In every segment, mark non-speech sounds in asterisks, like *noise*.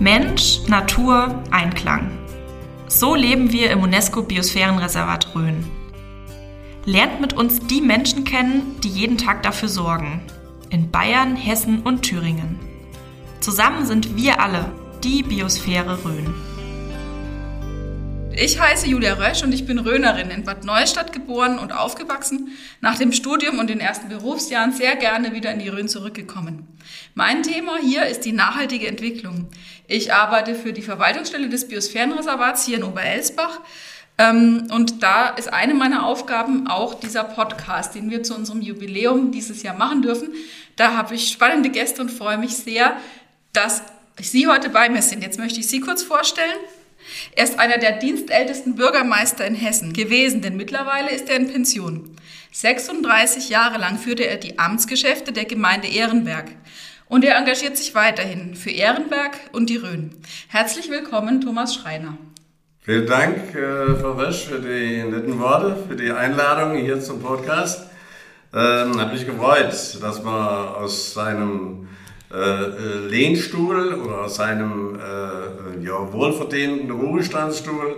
Mensch, Natur, Einklang. So leben wir im UNESCO Biosphärenreservat Rhön. Lernt mit uns die Menschen kennen, die jeden Tag dafür sorgen. In Bayern, Hessen und Thüringen. Zusammen sind wir alle die Biosphäre Rhön. Ich heiße Julia Rösch und ich bin Rönerin, in Bad Neustadt geboren und aufgewachsen, nach dem Studium und den ersten Berufsjahren sehr gerne wieder in die Rhön zurückgekommen. Mein Thema hier ist die nachhaltige Entwicklung. Ich arbeite für die Verwaltungsstelle des Biosphärenreservats hier in Oberelsbach ähm, und da ist eine meiner Aufgaben auch dieser Podcast, den wir zu unserem Jubiläum dieses Jahr machen dürfen. Da habe ich spannende Gäste und freue mich sehr, dass Sie heute bei mir sind. Jetzt möchte ich Sie kurz vorstellen. Er ist einer der dienstältesten Bürgermeister in Hessen gewesen, denn mittlerweile ist er in Pension. 36 Jahre lang führte er die Amtsgeschäfte der Gemeinde Ehrenberg. Und er engagiert sich weiterhin für Ehrenberg und die Rhön. Herzlich willkommen, Thomas Schreiner. Vielen Dank, äh, Frau Resch, für die netten Worte, für die Einladung hier zum Podcast. Ähm, Hat mich gefreut, dass man aus seinem äh, äh, Lehnstuhl oder aus seinem äh, ja, wohlverdienten Ruhestandsstuhl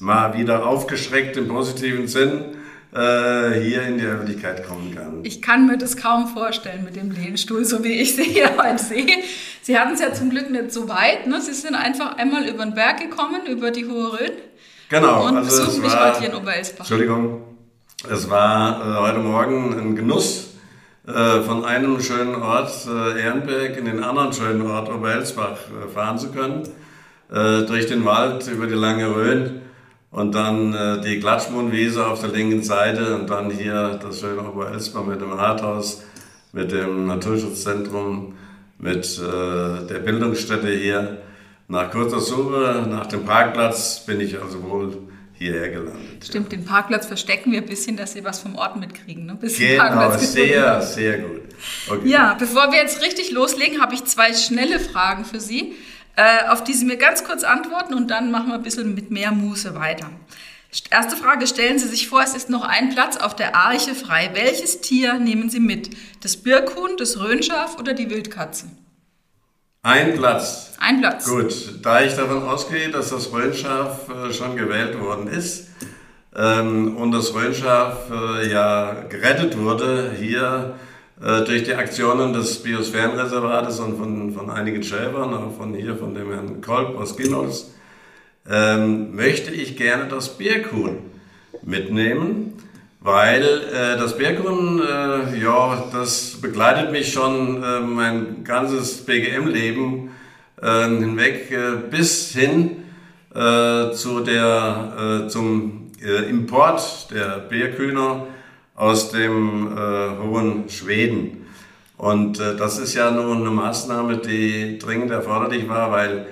mal wieder aufgeschreckt im positiven Sinn äh, hier in die Öffentlichkeit kommen kann. Ich kann mir das kaum vorstellen mit dem Lehnstuhl, so wie ich sie hier *laughs* heute sehe. Sie hatten es ja zum Glück nicht so weit. Ne? Sie sind einfach einmal über den Berg gekommen, über die Hohe Rhön. Genau. Und also besuchen mich heute hier in Oberelsbach. Entschuldigung. Es war äh, heute Morgen ein Genuss, von einem schönen Ort äh, Ehrenberg in den anderen schönen Ort Oberelsbach äh, fahren zu können. Durch den Wald, über die lange Rhön und dann die Klatschmohnwiese auf der linken Seite und dann hier das schöne Oberelsbach mit dem Rathaus, mit dem Naturschutzzentrum, mit der Bildungsstätte hier. Nach kurzer Suche nach dem Parkplatz bin ich also wohl hierher gelandet. Stimmt, ja. den Parkplatz verstecken wir ein bisschen, dass Sie was vom Ort mitkriegen. Ne? Bis genau, sehr, sehr gut. Okay. Ja, bevor wir jetzt richtig loslegen, habe ich zwei schnelle Fragen für Sie, äh, auf die Sie mir ganz kurz antworten und dann machen wir ein bisschen mit mehr Muße weiter. Erste Frage, stellen Sie sich vor, es ist noch ein Platz auf der Arche frei. Welches Tier nehmen Sie mit? Das Birkhuhn, das Röhnschaf oder die Wildkatze? Ein Platz. Ein Platz. Gut, da ich davon ausgehe, dass das Röhnschaf äh, schon gewählt worden ist ähm, und das Röhnschaf äh, ja gerettet wurde hier äh, durch die Aktionen des Biosphärenreservates und von, von einigen Schäfern, auch von hier, von dem Herrn Kolb aus Ginholz, ähm, möchte ich gerne das Birkhuhn mitnehmen weil äh, das Berggrund, äh, ja, das begleitet mich schon äh, mein ganzes BGM-Leben äh, hinweg äh, bis hin äh, zu der, äh, zum äh, Import der Berghühner aus dem äh, hohen Schweden. Und äh, das ist ja nun eine Maßnahme, die dringend erforderlich war, weil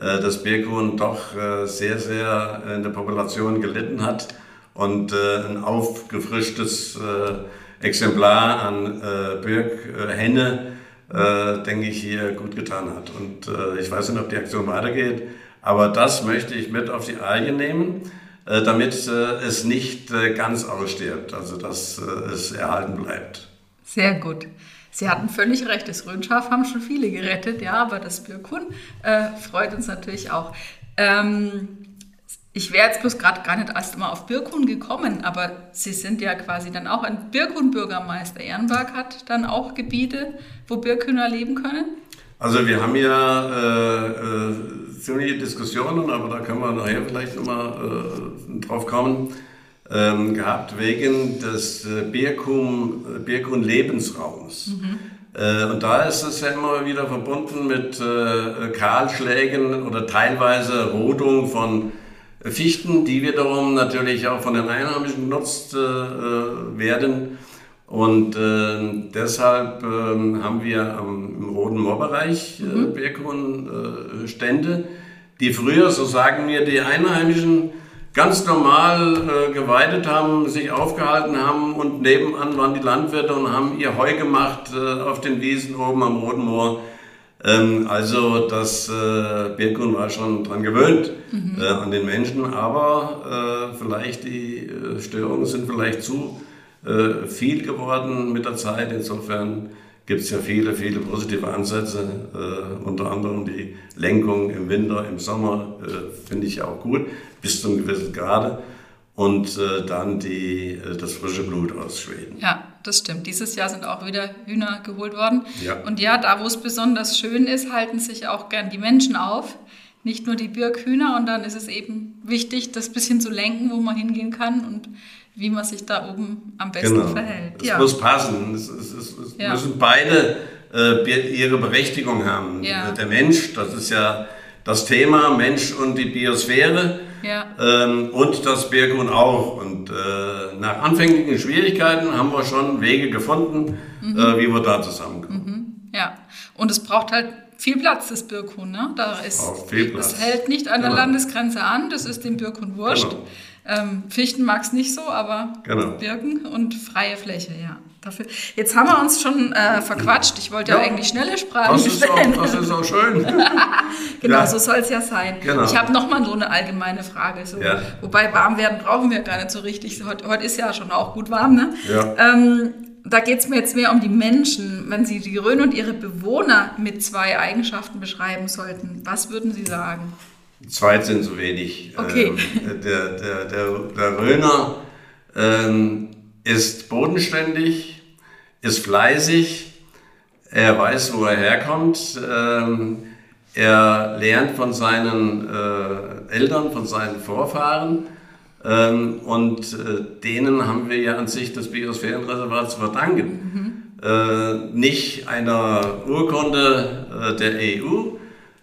äh, das Birkhuhn doch äh, sehr, sehr in der Population gelitten hat und äh, ein aufgefrischtes äh, Exemplar an äh, Birkhenne, äh, denke ich, hier gut getan hat. Und äh, ich weiß nicht, ob die Aktion weitergeht, aber das möchte ich mit auf die Alge nehmen, äh, damit äh, es nicht äh, ganz ausstirbt, also dass äh, es erhalten bleibt. Sehr gut. Sie hatten völlig recht, das Röhnschaf haben schon viele gerettet, ja, aber das Birkhuhn äh, freut uns natürlich auch. Ähm, ich wäre jetzt bloß gerade gar nicht erst mal auf Birkhuhn gekommen, aber Sie sind ja quasi dann auch ein Birkhuhn-Bürgermeister. Ehrenberg hat dann auch Gebiete, wo Birkhühner leben können? Also wir haben ja äh, äh, ziemliche Diskussionen, aber da können wir nachher vielleicht nochmal äh, drauf kommen, ähm, gehabt wegen des äh, Birkhuhn-Lebensraums. Mhm. Äh, und da ist es ja immer wieder verbunden mit äh, Kahlschlägen oder teilweise Rodung von Fichten, die wiederum natürlich auch von den Einheimischen genutzt äh, werden. Und äh, deshalb äh, haben wir am, im Roten Moorbereich äh, mhm. Birkhuhn-Stände, die früher, so sagen mir die Einheimischen, ganz normal äh, geweidet haben, sich aufgehalten haben und nebenan waren die Landwirte und haben ihr Heu gemacht äh, auf den Wiesen oben am Roten Moor. Ähm, also das äh, Birkhuhn war schon dran gewöhnt mhm. äh, an den Menschen, aber äh, vielleicht die äh, Störungen sind vielleicht zu äh, viel geworden mit der Zeit. Insofern gibt es ja viele, viele positive Ansätze, äh, unter anderem die Lenkung im Winter, im Sommer, finde ich auch gut, bis zu einem gewissen Grade. Und äh, dann die, äh, das frische Blut aus Schweden. Ja, das stimmt. Dieses Jahr sind auch wieder Hühner geholt worden. Ja. Und ja, da wo es besonders schön ist, halten sich auch gern die Menschen auf. Nicht nur die Birkhühner. Und dann ist es eben wichtig, das bisschen zu lenken, wo man hingehen kann und wie man sich da oben am besten Genau. verhält. Es ja. muss passen. Es, es, es, es Ja. müssen beide äh, ihre Berechtigung haben. Der Mensch, das ist ja das Thema, Mensch und die Biosphäre. Ja. Ähm, und das Birkhuhn auch. Und äh, nach anfänglichen Schwierigkeiten haben wir schon Wege gefunden, Mhm. äh, wie wir da zusammenkommen. Ja, und es braucht halt viel Platz, das Birkhuhn. Ne? Da ist. Das hält nicht an der Genau. Landesgrenze an, das ist dem Birkhuhn wurscht. Genau. Ähm, Fichten mag es nicht so, aber Genau. Birken und freie Fläche, ja. Dafür. Jetzt haben wir uns schon äh, verquatscht. Ich wollte ja, Ja. eigentlich schnelle Sprachen Das ist, auch, das ist auch schön. *laughs* Genau, Ja. so soll es ja sein. Genau. Ich habe nochmal so eine allgemeine Frage. So. Ja. Wobei warm werden brauchen wir gar nicht so richtig. Heute, heute ist ja schon auch gut warm. Ne? Ähm, da geht es mir jetzt mehr um die Menschen. Wenn Sie die Rhön und ihre Bewohner mit zwei Eigenschaften beschreiben sollten, was würden Sie sagen? Zweit sind zu wenig. Okay. Ähm, der, der, der, der Röner ähm, ist bodenständig, ist fleißig, er weiß, wo er herkommt, ähm, er lernt von seinen äh, Eltern, von seinen Vorfahren ähm, und äh, denen haben wir ja an sich das Biosphärenreservat zu verdanken. Äh, nicht einer Urkunde der EU,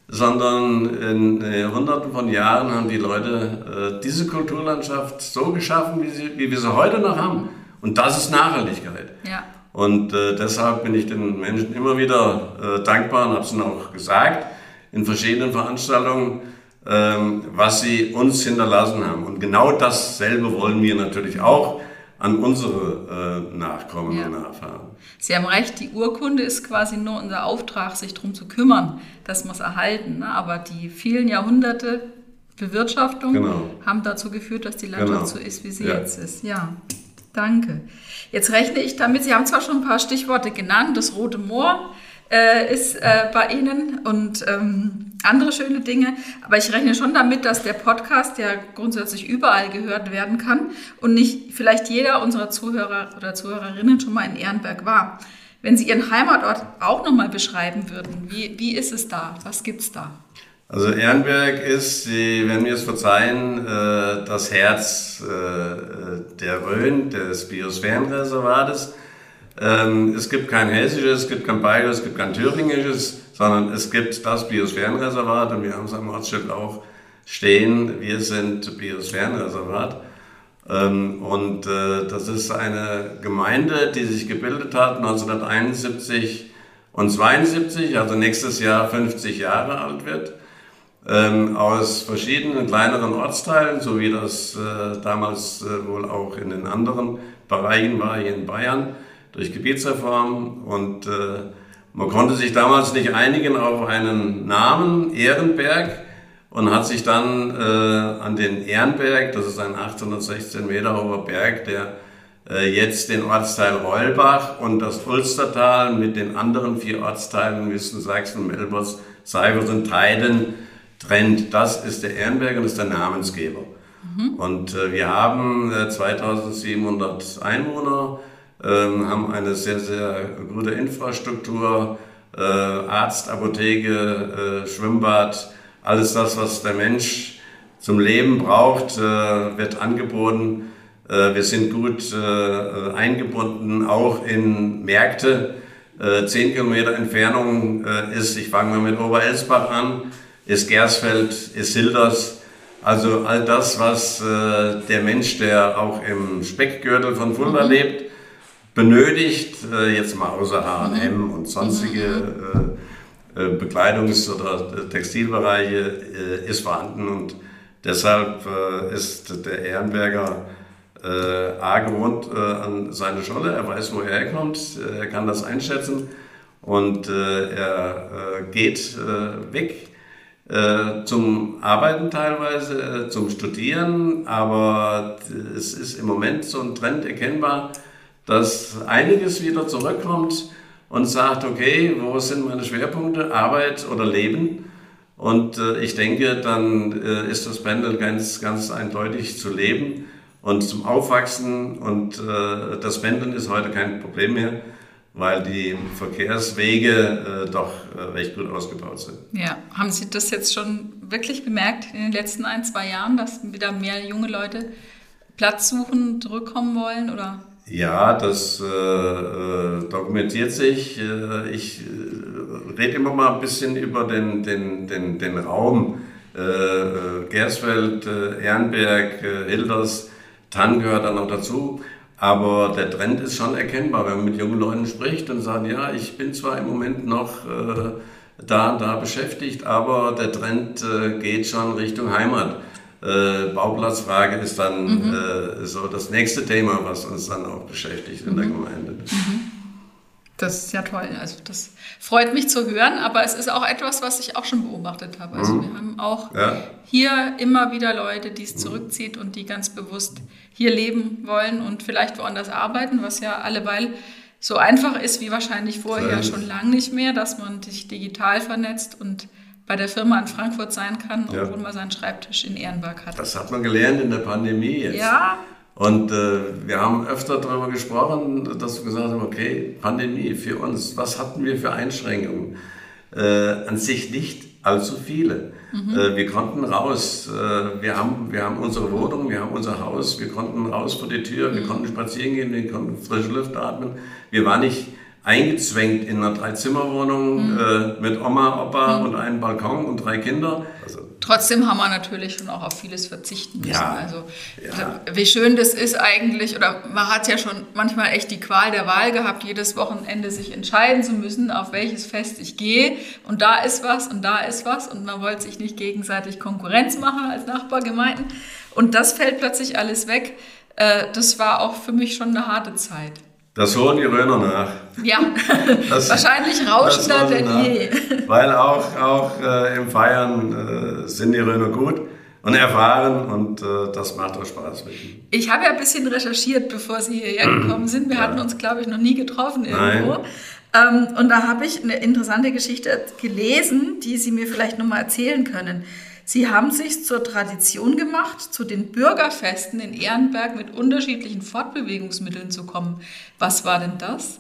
sondern in hunderten von Jahren haben die Leute diese Kulturlandschaft so geschaffen, wie, sie, wie wir sie heute noch haben. Und das ist Nachhaltigkeit. Ja. Und äh, deshalb bin ich den Menschen immer wieder äh, dankbar und habe es ihnen auch gesagt in verschiedenen Veranstaltungen, ähm, was sie uns hinterlassen haben. Und genau dasselbe wollen wir natürlich auch an unsere äh, Nachkommen Ja. und Nachfahren. Sie haben recht, die Urkunde ist quasi nur unser Auftrag, sich darum zu kümmern, dass wir es erhalten. Ne? Aber die vielen Jahrhunderte Bewirtschaftung Genau. haben dazu geführt, dass die Landschaft Genau. so ist, wie sie Ja. jetzt ist. Ja, danke. Jetzt rechne ich damit, Sie haben zwar schon ein paar Stichworte genannt, das Rote Moor äh, ist äh, bei Ihnen und ähm, andere schöne Dinge, aber ich rechne schon damit, dass der Podcast ja grundsätzlich überall gehört werden kann und nicht vielleicht jeder unserer Zuhörer oder Zuhörerinnen schon mal in Ehrenberg war. Wenn Sie Ihren Heimatort auch nochmal beschreiben würden, wie, wie ist es da? Was gibt's da? Also Ehrenberg ist, Sie werden mir es verzeihen, äh, das Herz äh, der Rhön, des Biosphärenreservates. Ähm, Es gibt kein hessisches, es gibt kein bayerisches, es gibt kein thüringisches, sondern es gibt das Biosphärenreservat und wir haben es am Ortsschild auch stehen. Wir sind Biosphärenreservat. Ähm, Und äh, das ist eine Gemeinde, die sich gebildet hat 1971 und 72, also nächstes Jahr 50 Jahre alt wird ähm, aus verschiedenen kleineren Ortsteilen, so wie das äh, damals äh, wohl auch in den anderen Bereichen war, hier in Bayern, durch Gebietsreform. Und äh, man konnte sich damals nicht einigen auf einen Namen, Ehrenberg, und hat sich dann äh, an den Ehrenberg, das ist ein 816 Meter hoher Berg, der äh, jetzt den Ortsteil Reulbach und das Ulstertal mit den anderen vier Ortsteilen, Wüsten, Sachsen, Melbers, Seifers und Teiden, trennt. Das ist der Ehrenberg und ist der Namensgeber. Und äh, wir haben äh, 2700 Einwohner, ähm, haben eine sehr, sehr gute Infrastruktur, äh, Arzt, Apotheke, äh, Schwimmbad, alles das, was der Mensch zum Leben braucht, äh, wird angeboten. Äh, wir sind gut äh, eingebunden, auch in Märkte. Äh, zehn Kilometer Entfernung äh, ist, ich fange mal mit Oberelsbach an, ist Gersfeld, ist Hilders. Also all das, was äh, der Mensch, der auch im Speckgürtel von Fulda lebt, benötigt, äh, jetzt mal außer H&M und sonstige äh, äh, Bekleidungs- oder Textilbereiche, äh, ist vorhanden. Und deshalb äh, ist der Ehrenberger A gewohnt an seine Scholle, er weiß, wo er herkommt, er kann das einschätzen. Und er geht weg äh, zum Arbeiten teilweise, zum Studieren, aber es ist im Moment so ein Trend erkennbar, dass einiges wieder zurückkommt und sagt, okay, wo sind meine Schwerpunkte, Arbeit oder Leben? Und äh, ich denke, dann äh, ist das Pendeln ganz, ganz eindeutig zu leben und zum Aufwachsen. Und das Pendeln ist heute kein Problem mehr, weil die Verkehrswege äh, doch äh, recht gut ausgebaut sind. Ja, haben Sie das jetzt schon wirklich bemerkt in den letzten ein, zwei Jahren, dass wieder mehr junge Leute Platz suchen, zurückkommen wollen? Oder? Ja, das äh, äh, dokumentiert sich. Äh, ich äh, rede immer mal ein bisschen über den, den, den, den Raum. Gersfeld, Ehrenberg, Hilders, Tann gehört dann noch dazu. Aber der Trend ist schon erkennbar, wenn man mit jungen Leuten spricht und sagt, ja, ich bin zwar im Moment noch da und da beschäftigt, aber der Trend geht schon Richtung Heimat. Äh, Bauplatzfrage ist dann mhm. äh, so das nächste Thema, was uns dann auch beschäftigt in der mhm. Gemeinde. Mhm. Das ist ja toll. Also das freut mich zu hören, aber es ist auch etwas, was ich auch schon beobachtet habe. Also mhm. wir haben auch ja. hier immer wieder Leute, die es mhm. zurückzieht und die ganz bewusst hier leben wollen und vielleicht woanders arbeiten, was ja alleweil so einfach ist wie wahrscheinlich vorher schon lang nicht mehr, dass man sich digital vernetzt und bei der Firma in Frankfurt sein kann, obwohl ja. man seinen Schreibtisch in Ehrenberg hat. Das hat man gelernt in der Pandemie jetzt. Ja. Und äh, wir haben öfter darüber gesprochen, dass wir gesagt haben, okay, Pandemie für uns, was hatten wir für Einschränkungen? Äh, an sich nicht allzu viele. Mhm. Äh, wir konnten raus, äh, wir, haben, wir haben unsere Wohnung, wir haben unser Haus, wir konnten raus vor die Tür, mhm. wir konnten spazieren gehen, wir konnten frische Luft atmen. Wir waren nicht eingezwängt in einer Dreizimmerwohnung mhm. äh, mit Oma, Opa mhm. und einem Balkon und drei Kinder. Trotzdem haben wir natürlich schon auch auf vieles verzichten müssen. Ja, also ja. wie schön das ist eigentlich, oder man hat ja schon manchmal echt die Qual der Wahl gehabt, jedes Wochenende sich entscheiden zu müssen, auf welches Fest ich gehe. Und da ist was und da ist was und man wollte sich nicht gegenseitig Konkurrenz machen als Nachbargemeinden. Und das fällt plötzlich alles weg. Äh, das war auch für mich schon eine harte Zeit. Das holen die Röner nach. Ja, *laughs* das, wahrscheinlich rauschender denn je. *laughs* Weil auch, auch äh, im Feiern äh, sind die Röner gut und erfahren und äh, das macht auch Spaß mit ihnen. Ich habe ja ein bisschen recherchiert, bevor Sie hierher *clears throat* gekommen sind. Wir ja. hatten uns, glaube ich, noch nie getroffen irgendwo. Ähm, und da habe ich eine interessante Geschichte gelesen, die Sie mir vielleicht nochmal erzählen können. Sie haben sich zur Tradition gemacht, zu den Bürgerfesten in Ehrenberg mit unterschiedlichen Fortbewegungsmitteln zu kommen. Was war denn das?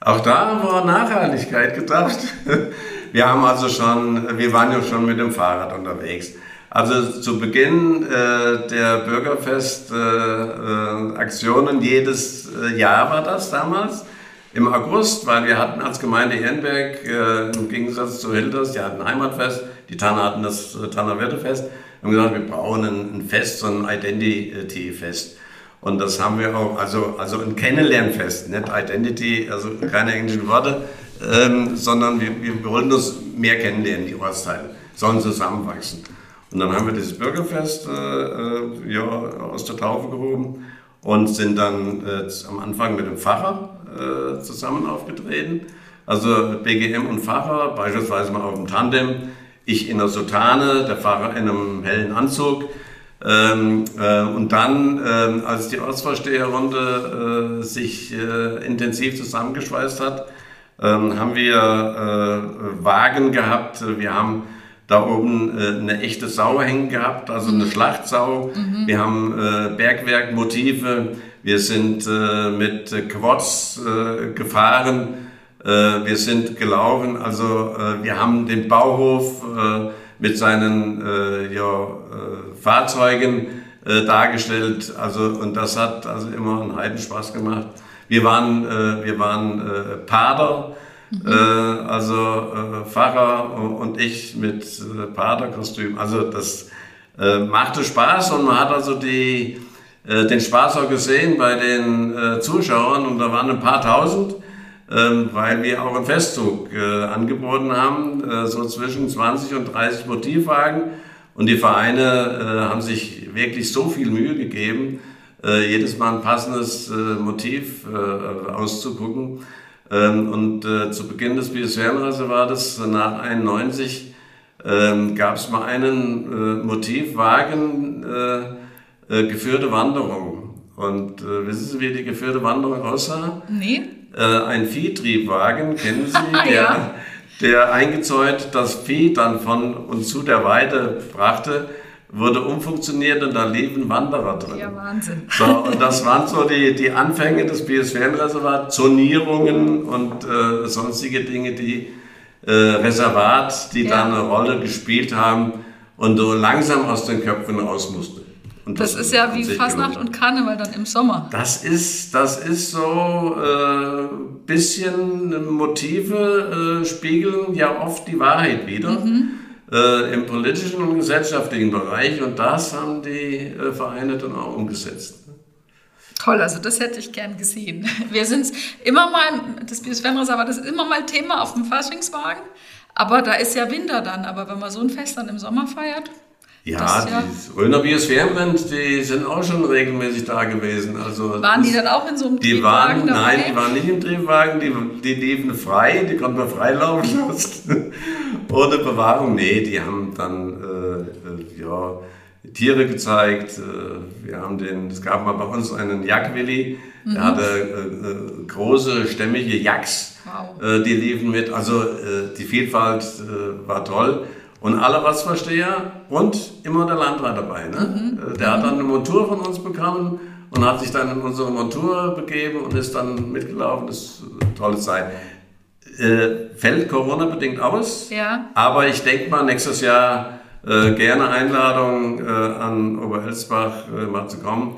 Auch da war Nachhaltigkeit gedacht. *laughs* Wir haben also schon, wir waren ja schon mit dem Fahrrad unterwegs. Also zu Beginn äh, der Bürgerfest-Aktionen, äh, jedes äh, Jahr war das damals, im August, weil wir hatten als Gemeinde Ehrenberg im Gegensatz zu Hilders, die hatten Heimatfest, die Tanner hatten das äh, Tanner Wirtefest, haben gesagt, wir brauchen ein, ein Fest, so ein Identity-Fest. Und das haben wir auch, also, also ein Kennenlernfest, nicht Identity, also keine englischen Worte, ähm, sondern wir, wir wollen das mehr kennenlernen, die Ortsteile, sollen zusammenwachsen. Und dann haben wir dieses Bürgerfest äh, äh ja, aus der Taufe gehoben und sind dann äh, am Anfang mit dem Pfarrer äh, zusammen aufgetreten. Also BGM und Pfarrer, beispielsweise mal auf dem Tandem. Ich in der Sotane, der Pfarrer in einem hellen Anzug. Ähm, äh, und dann, äh, als die Ortsvorsteherrunde äh, sich äh, intensiv zusammengeschweißt hat, ähm, haben wir äh, Wagen gehabt. Wir haben da oben eine echte Sau hängen gehabt, also eine mhm. Schlachtsau. Mhm. Wir haben Bergwerkmotive. Wir sind äh, mit Quads äh, gefahren, äh, wir sind gelaufen, also äh, wir haben den Bauhof äh, mit seinen äh, ja, Fahrzeugen dargestellt, also und das hat also immer einen Heidenspaß gemacht. Wir waren, wir waren Pader, mhm. also Pfarrer und ich mit Paderkostüm. Also das machte Spaß und man hat also die äh, den Spaß auch gesehen bei den äh, Zuschauern und da waren ein paar tausend, äh, weil wir auch einen Festzug äh, angeboten haben, äh, so zwischen 20 und 30 Motivwagen und die Vereine äh, haben sich wirklich so viel Mühe gegeben, jedes Mal ein passendes Motiv auszugucken. Ähm, und zu Beginn des Biosphärenreservates nach 91 ähm, gab es mal einen Motivwagen, geführte Wanderung. Und wissen Sie, wie die geführte Wanderung aussah? Nee. Äh, ein Viehtriebwagen, kennen Sie, *laughs* der, Ja. der eingezäunt das Vieh dann von und zu der Weide brachte, wurde umfunktioniert und da liefen Wanderer drin. Ja, Wahnsinn. So, und das waren so die, die Anfänge des Biosphärenreservats, Zonierungen und äh, sonstige Dinge, die äh, Reservat, die Ja. da eine Rolle gespielt haben und so langsam aus den Köpfen raus musste. Und Das ist ja wie Fasnacht und Karneval dann im Sommer. Das ist, das ist so äh, bisschen Motive äh, spiegeln ja oft die Wahrheit wieder Mhm. äh, im politischen und gesellschaftlichen Bereich und das haben die äh, Vereine dann auch umgesetzt. Toll, also das hätte ich gern gesehen. Wir sind immer mal, das Biosphärenreservat ist immer mal Thema auf dem Faschingswagen, aber da ist ja Winter dann. Aber wenn man so ein Fest dann im Sommer feiert, Ja, ja- die Röner Biosphärenrind, die sind auch schon regelmäßig da gewesen. Also waren die dann auch in so einem Die waren, Triebwagen dabei? nein, die waren nicht im Triebwagen, die, die liefen frei, die konnten wir freilaufen *laughs* lassen. Ohne Bewahrung, nee, die haben dann äh, äh, ja, Tiere gezeigt. Äh, wir haben den, es gab mal bei uns einen Jagdwilli, Mhm. der hatte äh, äh, große, stämmige Jacks, Wow. äh, die liefen mit. Also die Vielfalt war toll. Und alle Ortsvorsteher und immer der Landrat dabei. Ne? Äh, Der hat dann eine Montur von uns bekommen und hat sich dann in unsere Montur begeben und ist dann mitgelaufen. Das ist eine tolle Zeit. Äh, fällt Corona-bedingt aus, Ja. aber ich denke mal, nächstes Jahr äh, gerne Einladung äh, an Oberelsbach äh, mal zu kommen.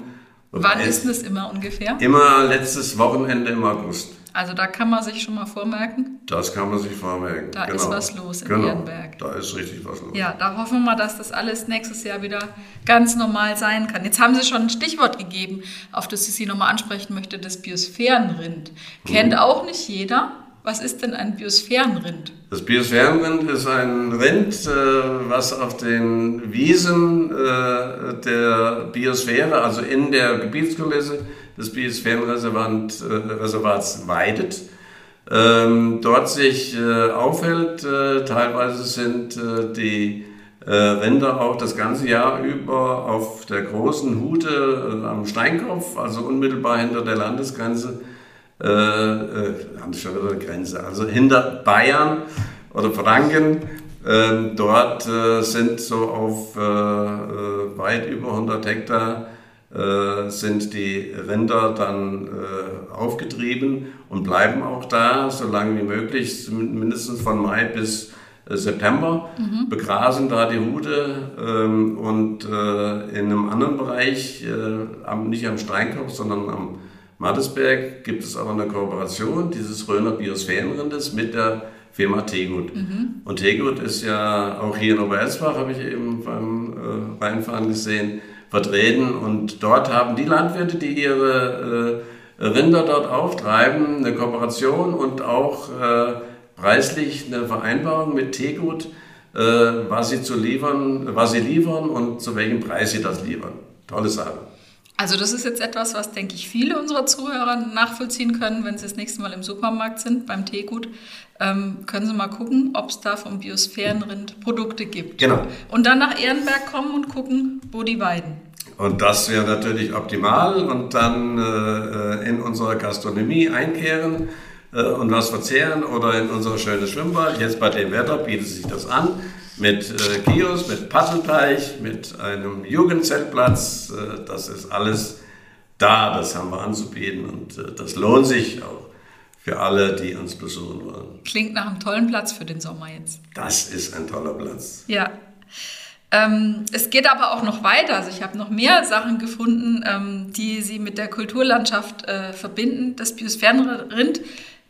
Wann ist das immer ungefähr? Immer letztes Wochenende im August. Also da kann man sich schon mal vormerken. Das kann man sich vormerken. Da ist was los in genau. Ehrenberg. Da ist richtig was los. Ja, da hoffen wir mal, dass das alles nächstes Jahr wieder ganz normal sein kann. Jetzt haben Sie schon ein Stichwort gegeben, auf das ich Sie nochmal ansprechen möchte, das Biosphärenrind. Kennt auch nicht jeder. Was ist denn ein Biosphärenrind? Das Biosphärenrind ist ein Rind, äh, was auf den Wiesen äh, der Biosphäre, also in der Gebietskulisse des Biosphärenreservats äh, weidet. Ähm, dort sich äh, aufhält. Äh, teilweise sind äh, die äh, Rinder auch das ganze Jahr über auf der großen Hute äh, am Steinkopf, also unmittelbar hinter der Landesgrenze, äh, äh, haben Sie schon wieder eine Grenze, also hinter Bayern oder Franken. Ähm, dort äh, sind so auf äh, äh, weit über 100 Hektar äh, sind die Rinder dann äh, aufgetrieben und bleiben auch da, so lange wie möglich, mindestens von Mai bis äh, September, begrasen da die Hute ähm, und äh, in einem anderen Bereich, äh, am, nicht am Steinkopf, sondern am Mattesberg, gibt es auch eine Kooperation dieses Röner Biosphärenrindes mit der Firma Tegut. Und Tegut ist ja auch hier in Oberelsbach, habe ich eben beim äh, Reinfahren gesehen, vertreten. Und dort haben die Landwirte, die ihre äh, Rinder dort auftreiben, eine Kooperation und auch äh, preislich eine Vereinbarung mit Tegut, äh, was sie zu liefern, was sie liefern und zu welchem Preis sie das liefern. Tolle Sache. Also das ist jetzt etwas, was, denke ich, viele unserer Zuhörer nachvollziehen können, wenn sie das nächste Mal im Supermarkt sind, beim Teegut. Ähm, können Sie mal gucken, ob es da vom Biosphärenrind Produkte gibt. Genau. Und dann nach Ehrenberg kommen und gucken, wo die weiden. Und das wäre natürlich optimal und dann äh, in unserer Gastronomie einkehren äh, und was verzehren oder in unser schönes Schwimmbad. Jetzt bei dem Wetter bietet sich das an mit äh, Kiosk, mit Paddelteich, mit einem Jugendzeltplatz. Äh, das ist alles da, das haben wir anzubieten und äh, das lohnt sich auch für alle, die uns besuchen wollen. Klingt nach einem tollen Platz für den Sommer jetzt. Das ist ein toller Platz. Ja. Ähm, es geht aber auch noch weiter. Also ich habe noch mehr Sachen gefunden, ähm, die Sie mit der Kulturlandschaft äh, verbinden. Das Biosphärenrind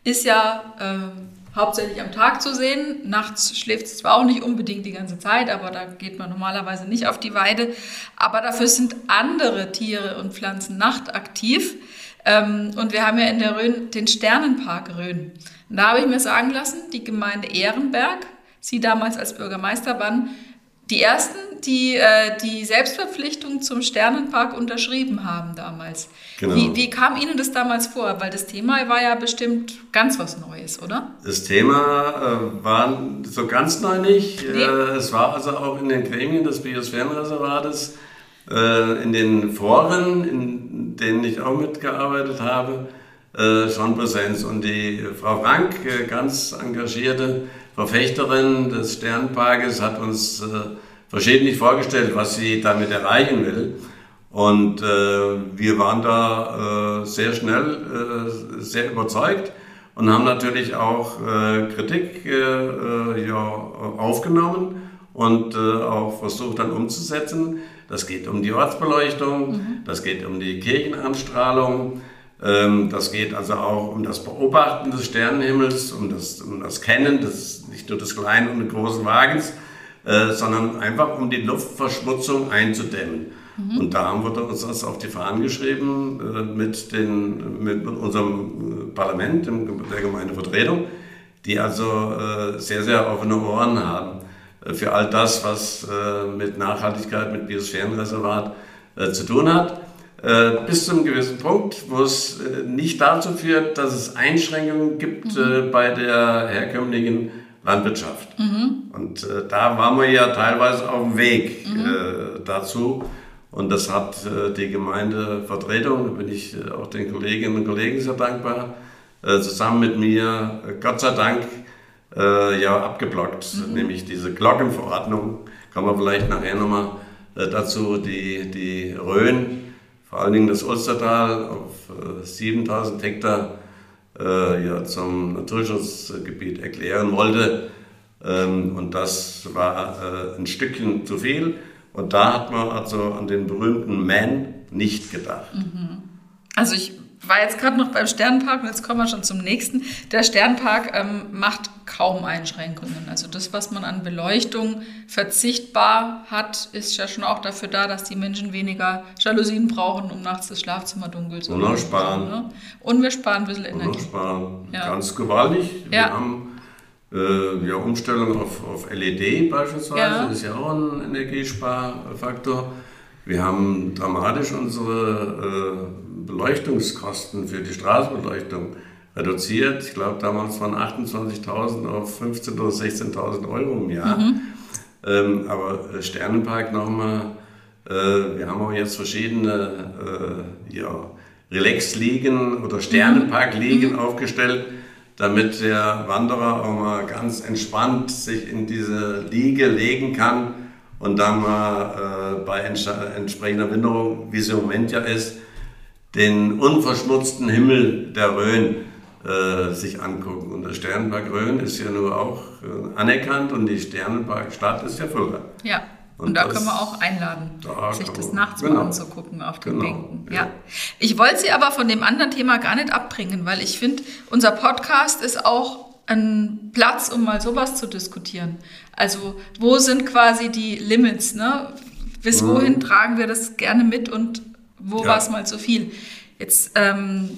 ist ja äh, hauptsächlich am Tag zu sehen. Nachts schläft es zwar auch nicht unbedingt die ganze Zeit, aber da geht man normalerweise nicht auf die Weide. Aber dafür sind andere Tiere und Pflanzen nachtaktiv. Ähm, und wir haben ja in der Rhön den Sternenpark Rhön. Und da habe ich mir sagen lassen, die Gemeinde Ehrenberg, Sie damals als Bürgermeister waren, die ersten, die äh, die Selbstverpflichtung zum Sternenpark unterschrieben haben damals. Genau. Wie, wie kam Ihnen das damals vor? Weil das Thema war ja bestimmt ganz was Neues, oder? Das Thema äh, war so ganz neu nicht. Nee. Äh, es war also auch in den Gremien des Biosphärenreservates, äh, in den Foren, in denen ich auch mitgearbeitet habe, äh, schon Präsenz. Und die Frau Frank, äh, ganz engagierte Verfechterin des Sternparkes, hat uns äh, verschiedentlich vorgestellt, was sie damit erreichen will. Und äh, wir waren da äh, sehr schnell äh, sehr überzeugt und haben natürlich auch äh, Kritik äh, äh, ja, aufgenommen und auch versucht dann umzusetzen. Das geht um die Ortsbeleuchtung, mhm. das geht um die Kirchenanstrahlung, das geht also auch um das Beobachten des Sternenhimmels, um das, um das Kennen des, nicht nur des kleinen und des großen Wagens, sondern einfach um die Luftverschmutzung einzudämmen. Mhm. Und da haben wir uns das auf die Fahnen geschrieben äh, mit, den, mit unserem äh, Parlament, der Gemeindevertretung, die also äh, sehr, sehr offene Ohren haben für all das, was mit Nachhaltigkeit, mit Biosphärenreservat zu tun hat. Bis zu einem gewissen Punkt, wo es nicht dazu führt, dass es Einschränkungen gibt mhm. bei der herkömmlichen Landwirtschaft. Mhm. Und da waren wir ja teilweise auf dem Weg mhm. dazu. Und das hat äh, die Gemeindevertretung, da bin ich äh, auch den Kolleginnen und Kollegen sehr dankbar, äh, zusammen mit mir, Gott sei Dank, ja, abgeblockt. Mhm. Nämlich diese Glockenverordnung, kommen wir vielleicht nachher nochmal dazu, die, die Rhön, vor allen Dingen das Ulstertal auf 7000 Hektar ja, zum Naturschutzgebiet erklären wollte. Ähm, und das war ein Stückchen zu viel. Und da hat man also an den berühmten Man nicht gedacht. Mhm. Also ich war jetzt gerade noch beim Sternpark und jetzt kommen wir schon zum nächsten. Der Sternpark ähm, macht kaum Einschränkungen. Also das, was man an Beleuchtung verzichtbar hat, ist ja schon auch dafür da, dass die Menschen weniger Jalousien brauchen, um nachts das Schlafzimmer dunkel zu machen. Und sparen. Ne? Und wir sparen ein bisschen Energie. Und sparen. Ja. Ganz gewaltig. Wir ja. haben äh, ja, Umstellung auf, auf LED beispielsweise ja. ist ja auch ein Energiesparfaktor. Wir haben dramatisch unsere äh, Beleuchtungskosten für die Straßenbeleuchtung reduziert. Ich glaube, damals waren 28.000 auf 15.000 oder 16.000 Euro im Jahr. Mhm. Ähm, aber äh, Sternenpark nochmal, äh, wir haben auch jetzt verschiedene äh, ja, Relax-Liegen oder Sternenpark-Liegen mhm. aufgestellt damit der Wanderer auch mal ganz entspannt sich in diese Liege legen kann und dann mal äh, bei entsprechender Winterung, wie es im Moment ja ist, den unverschmutzten Himmel der Rhön äh, sich angucken. Und der Sternenpark Rhön ist ja nur auch äh, anerkannt und die Sternenparkstadt ist ja Fulda. Ja. Und, und da können wir auch einladen, sich das nachts genau. mal anzugucken auf den genau, Bänken. Ja. ja. Ich wollte Sie aber von dem anderen Thema gar nicht abbringen, weil ich finde, unser Podcast ist auch ein Platz, um mal sowas zu diskutieren. Also wo sind quasi die Limits? Ne? Bis mhm. wohin tragen wir das gerne mit und wo ja. war es mal zu viel? Jetzt ähm,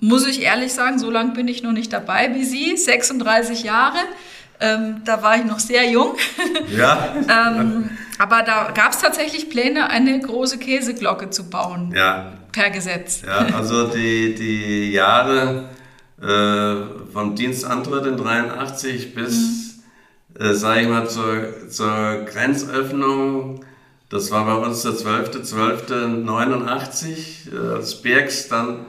muss ich ehrlich sagen, so lange bin ich noch nicht dabei wie Sie, 36 Jahre. Ähm, da war ich noch sehr jung. *laughs* Ja. ähm, aber da gab es tatsächlich Pläne, eine große Käseglocke zu bauen. Ja. Per Gesetz. Ja, also die, die Jahre äh, vom Dienstantritt in 83 bis, mhm. äh, sage ich mal, zur, zur Grenzöffnung. Das war bei uns der 12.12.89, äh, als Bergs dann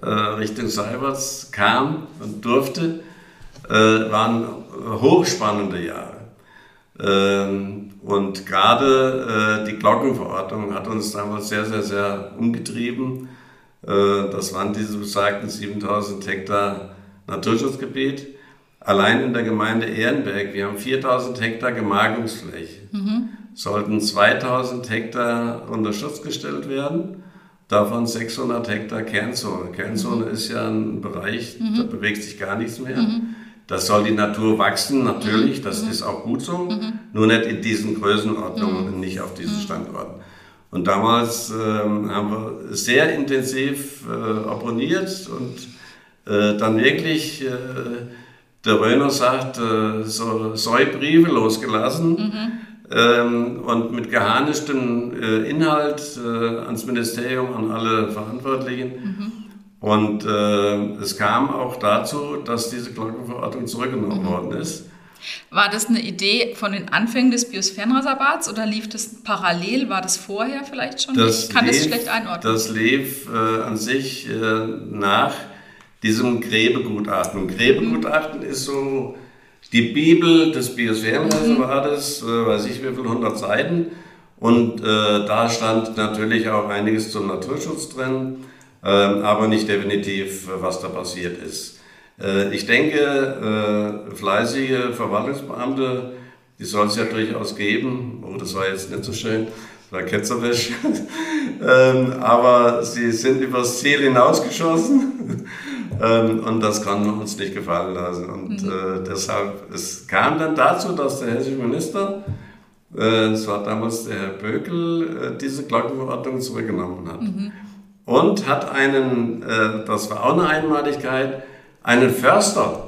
äh, Richtung Seiberts kam und durfte äh, waren hochspannende Jahre. Ähm, und gerade äh, die Glockenverordnung hat uns damals sehr, sehr, sehr umgetrieben. Äh, das waren diese besagten 7000 Hektar Naturschutzgebiet. Allein in der Gemeinde Ehrenberg, wir haben 4000 Hektar Gemarkungsfläche, mhm. Sollten 2000 Hektar unter Schutz gestellt werden, davon 600 Hektar Kernzone. Kernzone mhm. ist ja ein Bereich, mhm. da bewegt sich gar nichts mehr. Mhm. Das soll die Natur wachsen, natürlich, mhm. das mhm. ist auch gut so, mhm. nur nicht in diesen Größenordnungen und nicht auf diesen Standorten. Und damals ähm, haben wir sehr intensiv äh, abonniert und äh, dann wirklich, äh, der Röner sagt, äh, so Säubriefe losgelassen. Ähm, und mit geharnischtem äh, Inhalt äh, ans Ministerium, an alle Verantwortlichen. Mhm. Und äh, es kam auch dazu, dass diese Glockenverordnung zurückgenommen mhm. worden ist. War das eine Idee von den Anfängen des Biosphärenreservats oder lief das parallel? War das vorher vielleicht schon? Das ich kann lief, das schlecht einordnen. Das lief äh, an sich äh, nach diesem Gräbegutachten. Und Gräbegutachten ist so die Bibel des Biosphärenreservates, äh, weiß ich wie viel, 100 Seiten. Und äh, da stand natürlich auch einiges zum Naturschutz drin, äh, aber nicht definitiv, was da passiert ist. Äh, ich denke, äh, fleißige Verwaltungsbeamte, die soll es ja durchaus geben. Oh, das war jetzt nicht so schön, das war ketzerisch. *laughs* ähm, aber sie sind übers Ziel hinausgeschossen. Ähm, und das kann uns nicht gefallen lassen. Und mhm. äh, deshalb, es kam dann dazu, dass der hessische Minister äh, es war damals der Herr Bökel, äh, diese Glockenverordnung zurückgenommen hat. Mhm. Und hat einen, äh, das war auch eine Einmaligkeit, einen Förster,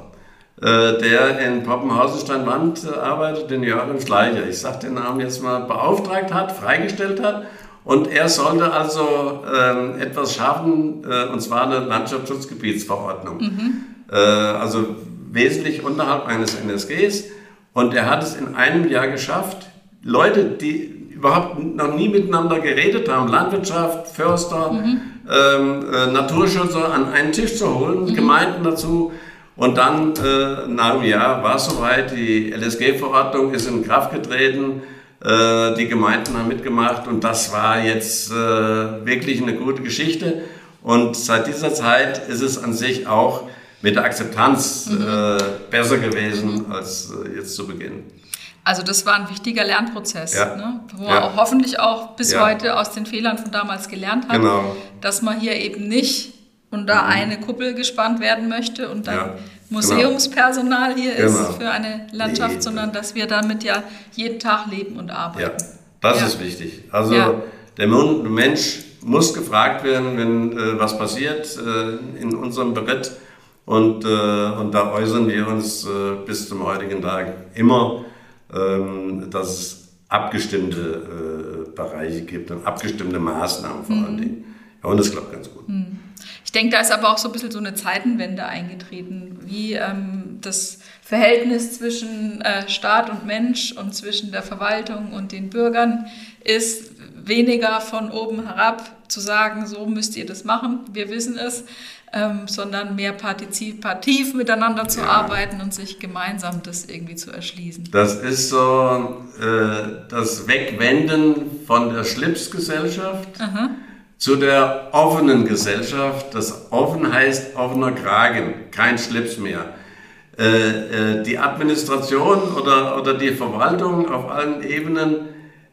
der in Poppenhausen-Steinwand arbeitet, den Joachim Schleicher, ich sage den Namen jetzt mal, beauftragt hat, freigestellt hat. Und er sollte also ähm, etwas schaffen, und zwar eine Landschaftsschutzgebietsverordnung. Mhm. also wesentlich unterhalb eines NSGs. Und er hat es in einem Jahr geschafft, Leute, die überhaupt noch nie miteinander geredet haben, Landwirtschaft, Förster, mhm. ähm, äh, Naturschützer an einen Tisch zu holen, mhm. Gemeinden dazu. Und dann äh, nach einem Jahr war es soweit, die LSG-Verordnung ist in Kraft getreten, äh, die Gemeinden haben mitgemacht und das war jetzt äh, wirklich eine gute Geschichte. Und seit dieser Zeit ist es an sich auch mit der Akzeptanz mhm. Äh, besser gewesen als äh, jetzt zu Beginn. Also das war ein wichtiger Lernprozess, ja. ne? wo ja. er hoffentlich auch bis ja. heute aus den Fehlern von damals gelernt hat, genau. dass man hier eben nicht unter mhm. eine Kuppel gespannt werden möchte und dann. Museumspersonal hier genau. ist für eine Landschaft, nee. sondern dass wir damit ja jeden Tag leben und arbeiten. Ja, das ist wichtig. Also der Mensch muss gefragt werden, wenn äh, was passiert äh, in unserem Beritt und, äh, und da äußern wir uns äh, bis zum heutigen Tag immer ähm, dass es abgestimmte äh, Bereiche gibt und abgestimmte Maßnahmen vor allen mhm. Dingen. Ja, und das klappt ganz gut. Mhm. Ich denke, da ist aber auch so ein bisschen so eine Zeitenwende eingetreten, wie ähm, das Verhältnis zwischen äh, Staat und Mensch und zwischen der Verwaltung und den Bürgern ist weniger von oben herab zu sagen, so müsst ihr das machen, wir wissen es, ähm, sondern mehr partizipativ miteinander zu ja. arbeiten und sich gemeinsam das irgendwie zu erschließen. Das ist so äh, das Wegwenden von der Schlipsgesellschaft Aha. Zu der offenen Gesellschaft. Das offen heißt offener Kragen, kein Schlips mehr. Äh, äh, die Administration oder, oder die Verwaltung auf allen Ebenen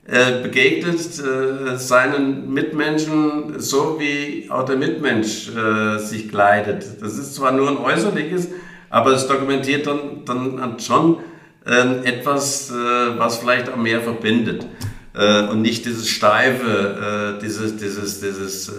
äh, begegnet seinen Mitmenschen so, wie auch der Mitmensch sich kleidet. Das ist zwar nur ein äußerliches, aber es dokumentiert dann, dann schon ähm, etwas, was vielleicht auch mehr verbindet. Und nicht dieses steife, dieses, dieses, dieses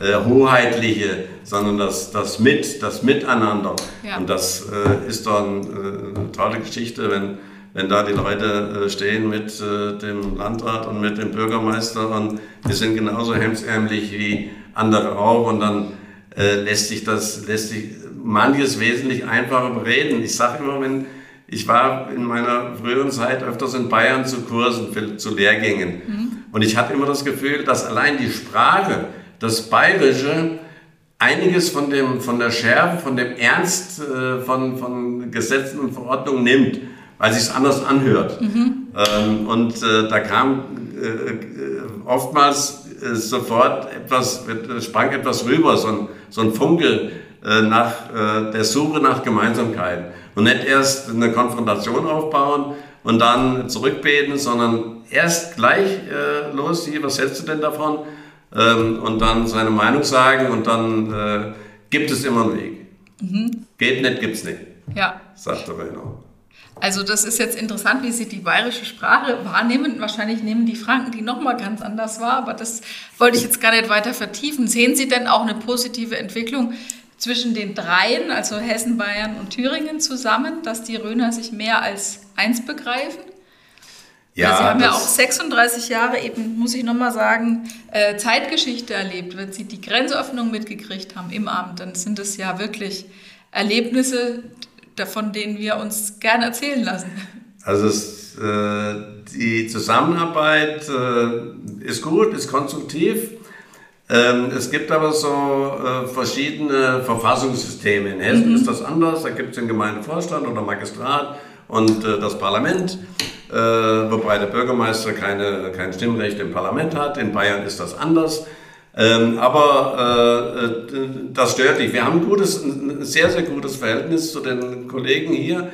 hoheitliche, sondern das, das Mit, das Miteinander. Ja. Und das ist dann eine tolle Geschichte, wenn wenn da die Leute äh, stehen mit äh, dem Landrat und mit dem Bürgermeister und die sind genauso hemsärmlich wie andere auch und dann äh, lässt sich das, lässt sich manches wesentlich einfacher bereden. Ich sage immer, wenn ich war in meiner früheren Zeit öfters in Bayern zu Kursen, für, zu Lehrgängen mhm. und ich hatte immer das Gefühl, dass allein die Sprache, das Bayerische, einiges von, dem, von der Schärfe, von dem Ernst von, von Gesetzen und Verordnungen nimmt weil sich es anders anhört. Mhm. Ähm, und äh, da kam äh, äh oftmals äh, sofort etwas, sprang etwas rüber, so ein, so ein Funke äh, nach äh, der Suche nach Gemeinsamkeiten. Und nicht erst eine Konfrontation aufbauen und dann zurückbeten, sondern erst gleich los, hier, was hältst du denn davon? Ähm, und dann seine Meinung sagen und dann gibt es immer einen Weg. Mhm. Geht nicht, gibt's nicht. Ja. Sagt der Renault. Also das ist jetzt interessant, wie Sie die bayerische Sprache wahrnehmen. Wahrscheinlich nehmen die Franken die nochmal ganz anders wahr, aber das wollte ich jetzt gar nicht weiter vertiefen. Sehen Sie denn auch eine positive Entwicklung zwischen den dreien, also Hessen, Bayern und Thüringen zusammen, dass die Röner sich mehr als eins begreifen? Ja, Sie haben ja auch 36 Jahre eben, muss ich nochmal sagen, äh, Zeitgeschichte erlebt. Wenn Sie die Grenzöffnung mitgekriegt haben im Amt, dann sind es ja wirklich Erlebnisse, von denen wir uns gerne erzählen lassen. Also es, äh, die Zusammenarbeit äh, ist gut, ist konstruktiv. Ähm, es gibt aber so äh, verschiedene Verfassungssysteme. In Hessen mhm. ist das anders. Da gibt es den Gemeindevorstand oder Magistrat und äh, das Parlament, äh, wobei der Bürgermeister keine, kein Stimmrecht im Parlament hat. In Bayern ist das anders. Ähm, aber äh, äh, das stört nicht. Wir haben ein, gutes, ein sehr, sehr gutes Verhältnis zu den Kollegen hier.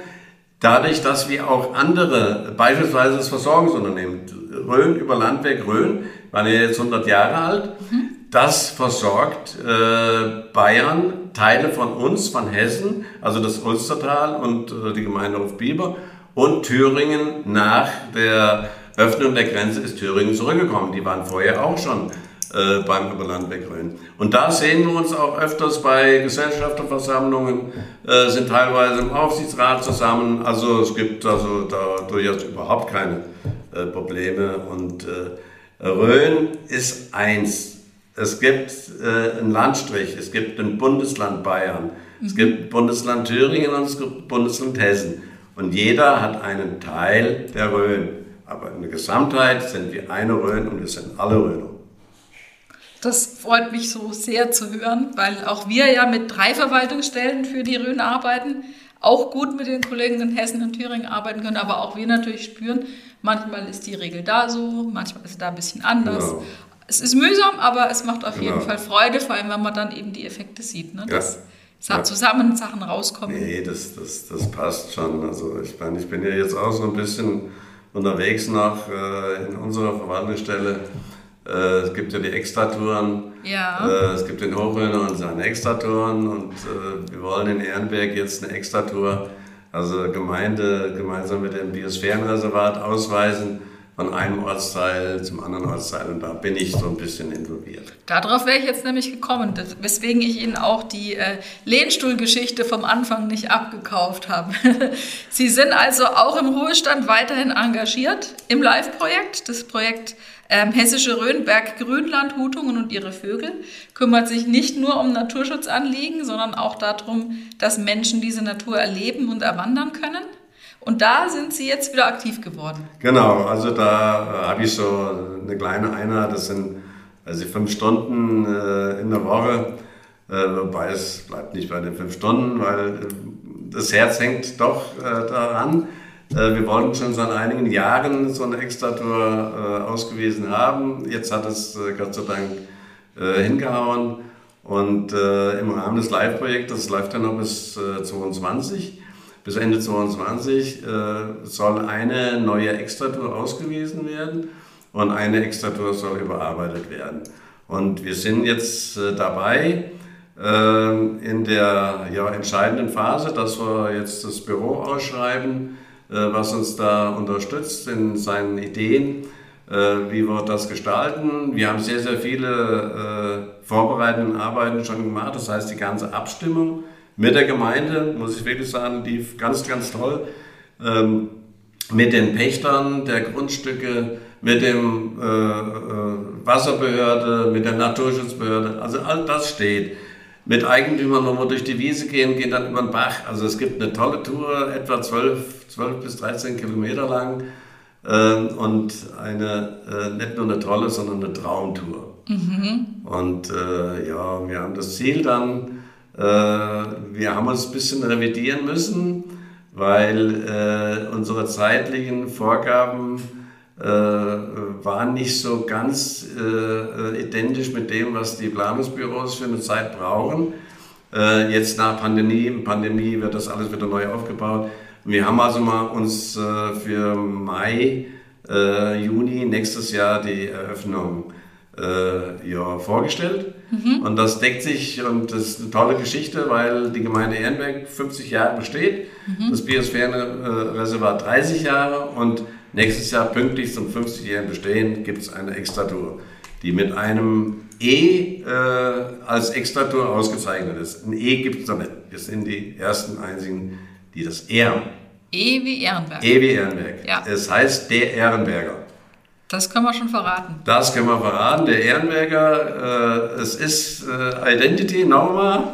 Dadurch, dass wir auch andere, beispielsweise das Versorgungsunternehmen, Rhön über Landwerk Rhön, waren ja jetzt 100 Jahre alt, mhm. das versorgt äh, Bayern, Teile von uns, von Hessen, also das Ulstertal und äh, die Gemeinde Hofbieber und Thüringen nach der Öffnung der Grenze ist Thüringen zurückgekommen. Die waren vorher auch schon äh, beim Überlandweg Rhön. Und da sehen wir uns auch öfters bei Gesellschafterversammlungen, äh, sind teilweise im Aufsichtsrat zusammen. Also es gibt also da durchaus überhaupt keine äh, Probleme. Und äh, Rhön ist eins. Es gibt äh, einen Landstrich, es gibt ein Bundesland Bayern, mhm. es gibt Bundesland Thüringen und es gibt Bundesland Hessen. Und jeder hat einen Teil der Rhön. Aber in der Gesamtheit sind wir eine Rhön und wir sind alle Rhöner. Das freut mich so sehr zu hören, weil auch wir ja mit drei Verwaltungsstellen für die Rhön arbeiten, auch gut mit den Kollegen in Hessen und Thüringen arbeiten können, aber auch wir natürlich spüren, manchmal ist die Regel da so, manchmal ist es da ein bisschen anders. Genau. Es ist mühsam, aber es macht auf genau. jeden Fall Freude, vor allem wenn man dann eben die Effekte sieht. Ne? Dass ja. zusammen Sachen rauskommen. Nee, das, das, das passt schon. Also ich meine, ich bin ja jetzt auch so ein bisschen unterwegs noch äh, in unserer Verwaltungsstelle. Äh, es gibt ja die Extratouren. Ja. Äh, es gibt den Hochrhöner und seine Extratouren. Und äh, wir wollen in Ehrenberg jetzt eine Extratour, also Gemeinde gemeinsam mit dem Biosphärenreservat ausweisen von einem Ortsteil zum anderen Ortsteil und da bin ich so ein bisschen involviert. Darauf wäre ich jetzt nämlich gekommen, weswegen ich Ihnen auch die äh, Lehnstuhlgeschichte vom Anfang nicht abgekauft habe. *laughs* Sie sind also auch im Ruhestand weiterhin engagiert im Live-Projekt. Das Projekt ähm, Hessische Rhönberg Grünland Hutungen und ihre Vögel kümmert sich nicht nur um Naturschutzanliegen, sondern auch darum, dass Menschen diese Natur erleben und erwandern können. Und da sind Sie jetzt wieder aktiv geworden. Genau, also da äh, habe ich so eine kleine Einheit, das sind also fünf Stunden äh, in der Woche, äh, wobei es bleibt nicht bei den fünf Stunden, weil äh, das Herz hängt doch äh, daran. Äh, wir wollten schon seit einigen Jahren so eine Extratour äh, ausgewiesen haben. Jetzt hat es äh, Gott sei Dank hingehauen. Und im Rahmen des Live-Projekts, das läuft ja noch bis 2022, bis Ende 2022, soll eine neue Extratour ausgewiesen werden und eine Extratour soll überarbeitet werden. Und wir sind jetzt dabei, in der ja, entscheidenden Phase, dass wir jetzt das Büro ausschreiben was uns da unterstützt in seinen Ideen, äh, wie wir das gestalten. Wir haben sehr, sehr viele äh, vorbereitende Arbeiten schon gemacht. Das heißt, die ganze Abstimmung mit der Gemeinde, muss ich wirklich sagen, lief ganz, ganz toll. Ähm, mit den Pächtern der Grundstücke, mit dem Wasserbehörde, mit der Naturschutzbehörde. Also all das steht mit Eigentümern, wenn wir durch die Wiese gehen, gehen dann über den Bach. Also es gibt eine tolle Tour, etwa 12, 12 bis 13 Kilometer lang äh, und eine, äh, nicht nur eine tolle, sondern eine Traumtour. Mhm. Und äh, ja, wir haben das Ziel dann, äh, wir haben uns ein bisschen revidieren müssen, weil äh, unsere zeitlichen Vorgaben äh, waren nicht so ganz äh, identisch mit dem, was die Planungsbüros für eine Zeit brauchen. Äh, jetzt nach Pandemie, Pandemie wird das alles wieder neu aufgebaut. Wir haben also mal uns für Mai, Juni nächstes Jahr die Eröffnung ja, vorgestellt. Mhm. Und das deckt sich und das ist eine tolle Geschichte, weil die Gemeinde Ehrenberg 50 Jahre besteht, mhm. das Biosphärenreservat 30 Jahre und Nächstes Jahr pünktlich zum 50-jährigen Bestehen gibt es eine Extratour, die mit einem E äh, als Extratour ausgezeichnet ist. Ein E gibt es noch nicht. Wir sind die ersten einzigen, die das ehren. E wie Ehrenberg. E wie Ehrenberg. Ja. Es heißt der Ehrenberger. Das können wir schon verraten. Das können wir verraten. Der Ehrenberger, äh, es ist äh, Identity nochmal.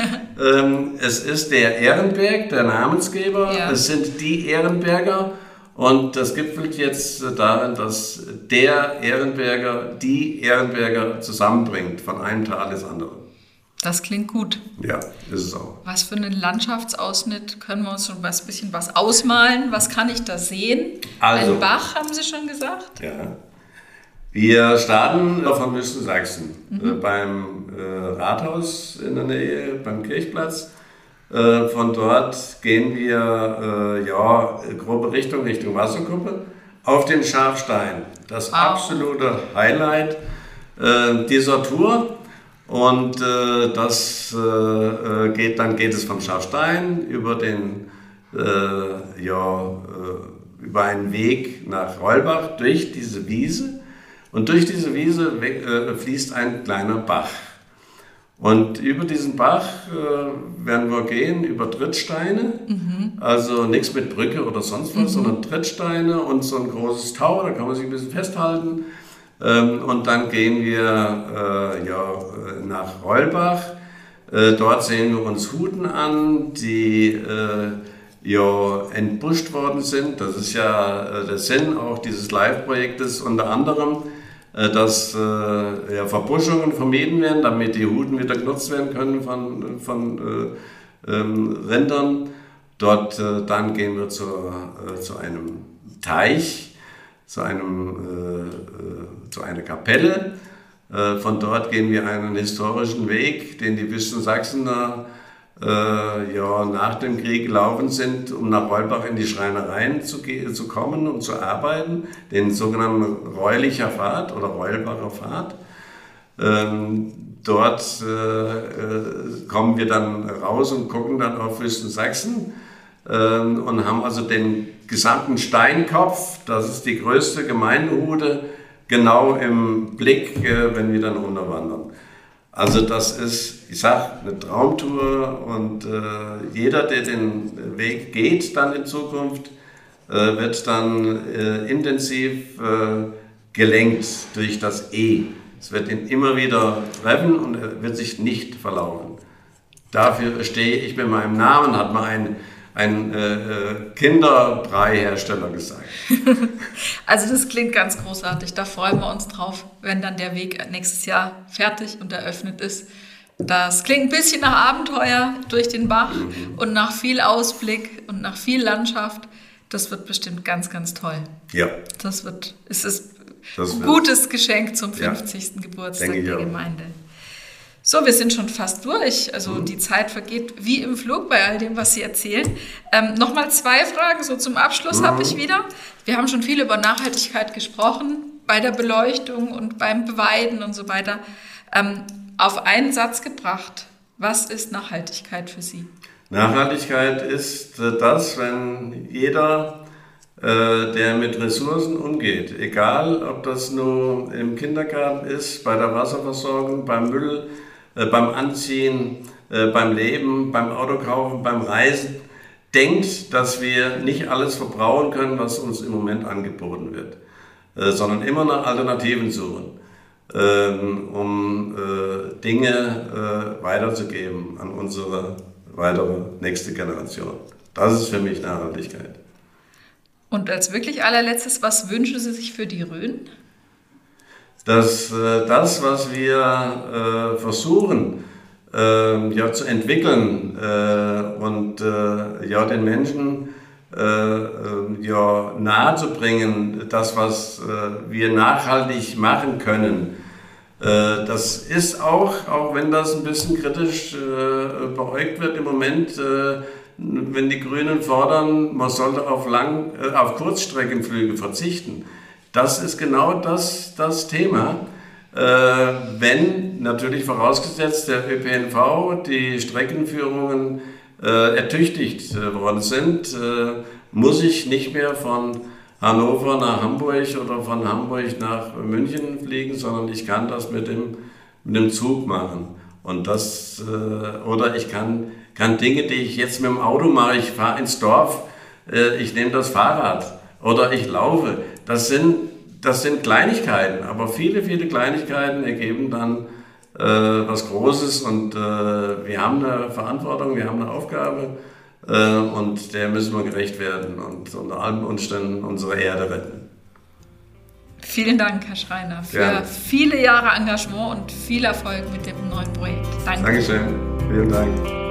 *laughs* ähm, es ist der Ehrenberg, der Namensgeber. Ja. Es sind die Ehrenberger. Und das gipfelt jetzt darin, dass der Ehrenberger die Ehrenberger zusammenbringt, von einem Tal ins andere. Das klingt gut. Ja, ist es auch. Was für einen Landschaftsausschnitt können wir uns schon ein bisschen was ausmalen? Was kann ich da sehen? Also, Ein Bach, haben Sie schon gesagt? Ja. Wir starten von Wüsten Sachsen äh, beim äh, Rathaus in der Nähe, beim Kirchplatz. Äh, von dort gehen wir äh, ja, grobe Richtung, Richtung Wasserkuppe, auf den Schafstein. Das Wow. absolute Highlight äh, dieser Tour. Und äh, das äh, geht, dann geht es vom Schafstein über den, ja, über einen Weg nach Rollbach durch diese Wiese. Und durch diese Wiese fließt ein kleiner Bach. Und über diesen Bach äh, werden wir gehen, über Trittsteine. Also nichts mit Brücke oder sonst was, sondern Trittsteine und so ein großes Tau, da kann man sich ein bisschen festhalten. Ähm, und dann gehen wir äh, ja, äh, nach Rollbach. Äh, dort sehen wir uns Huten an, die äh, ja, entbuscht worden sind. Das ist ja äh, der Sinn auch dieses Live-Projektes unter anderem, dass äh, ja, Verbuschungen vermieden werden, damit die Huten wieder genutzt werden können von, von äh, ähm, Rindern. Dort äh, dann gehen wir zur, äh, zu einem Teich, zu, einem, äh, äh, zu einer Kapelle. Äh, von dort gehen wir einen historischen Weg, den die Wüsten Sachsener äh, ja, nach dem Krieg gelaufen sind, um nach Rollbach in die Schreinereien zu, zu kommen und zu arbeiten, den sogenannten Reulicher Pfad oder Reulbacher Pfad. Ähm, dort äh, äh, kommen wir dann raus und gucken dann auf Wüsten Sachsen ähm, und haben also den gesamten Steinkopf, das ist die größte Gemeindehude, genau im Blick, äh, wenn wir dann runterwandern. Also das ist, ich sag, eine Traumtour und äh, jeder, der den Weg geht dann in Zukunft, äh, wird dann äh, intensiv äh, gelenkt durch das E. Es wird ihn immer wieder treffen und er wird sich nicht verlaufen. Dafür stehe ich mit meinem Namen, hat mal ein, ein äh, äh, Kinderbreihersteller gesagt. *laughs* Also das klingt ganz großartig. Da freuen wir uns drauf, wenn dann der Weg nächstes Jahr fertig und eröffnet ist. Das klingt ein bisschen nach Abenteuer durch den Bach und nach viel Ausblick und nach viel Landschaft. Das wird bestimmt ganz, ganz toll. Ja, Das wird, es ist Das ein gutes Geschenk zum Ja, 50. Geburtstag denke ich der auch. So, wir sind schon fast durch. Also Mhm. die Zeit vergeht wie im Flug bei all dem, was Sie erzählen. Ähm, Nochmal zwei Fragen, so zum Abschluss habe Mhm. ich wieder. Wir haben schon viel über Nachhaltigkeit gesprochen, bei der Beleuchtung und beim Beweiden und so weiter. Ähm, auf einen Satz gebracht. Was ist Nachhaltigkeit für Sie? Nachhaltigkeit ist äh, das, wenn jeder, äh, der mit Ressourcen umgeht, egal ob das nur im Kindergarten ist, bei der Wasserversorgung, beim Müll, beim Anziehen, äh, beim Leben, beim Autokaufen, beim Reisen, denkt, dass wir nicht alles verbrauchen können, was uns im Moment angeboten wird, äh, sondern immer nach Alternativen suchen ähm, um äh, Dinge äh, weiterzugeben an unsere weitere nächste Generation. Das ist für mich Nachhaltigkeit. Und als wirklich allerletztes, was wünschen Sie sich für die Rhön? Dass äh, das, was wir äh, versuchen äh, ja, zu entwickeln äh, und äh, ja, den Menschen äh, äh, ja, nahezubringen, das, was wir nachhaltig machen können, Das ist auch, auch wenn das ein bisschen kritisch beäugt wird im Moment, wenn die Grünen fordern, man sollte auf, Lang, auf Kurzstreckenflüge verzichten. Das ist genau das, das Thema. Äh, wenn natürlich vorausgesetzt der ÖPNV, die Streckenführungen äh, ertüchtigt äh, worden sind, äh, muss ich nicht mehr von Hannover nach Hamburg oder von Hamburg nach München fliegen, sondern ich kann das mit dem, mit dem Zug machen. Und das, äh, oder ich kann, kann Dinge, die ich jetzt mit dem Auto mache, ich fahre ins Dorf, äh, ich nehme das Fahrrad oder ich laufe. Das sind, das sind Kleinigkeiten, aber viele, viele Kleinigkeiten ergeben dann äh, was Großes und äh, wir haben eine Verantwortung, wir haben eine Aufgabe, Äh, und der müssen wir gerecht werden und unter allen Umständen unsere Erde retten. Vielen Dank, Herr Schreiner, für Gerne. viele Jahre Engagement und viel Erfolg mit dem neuen Projekt. Danke. Dankeschön. Vielen Dank.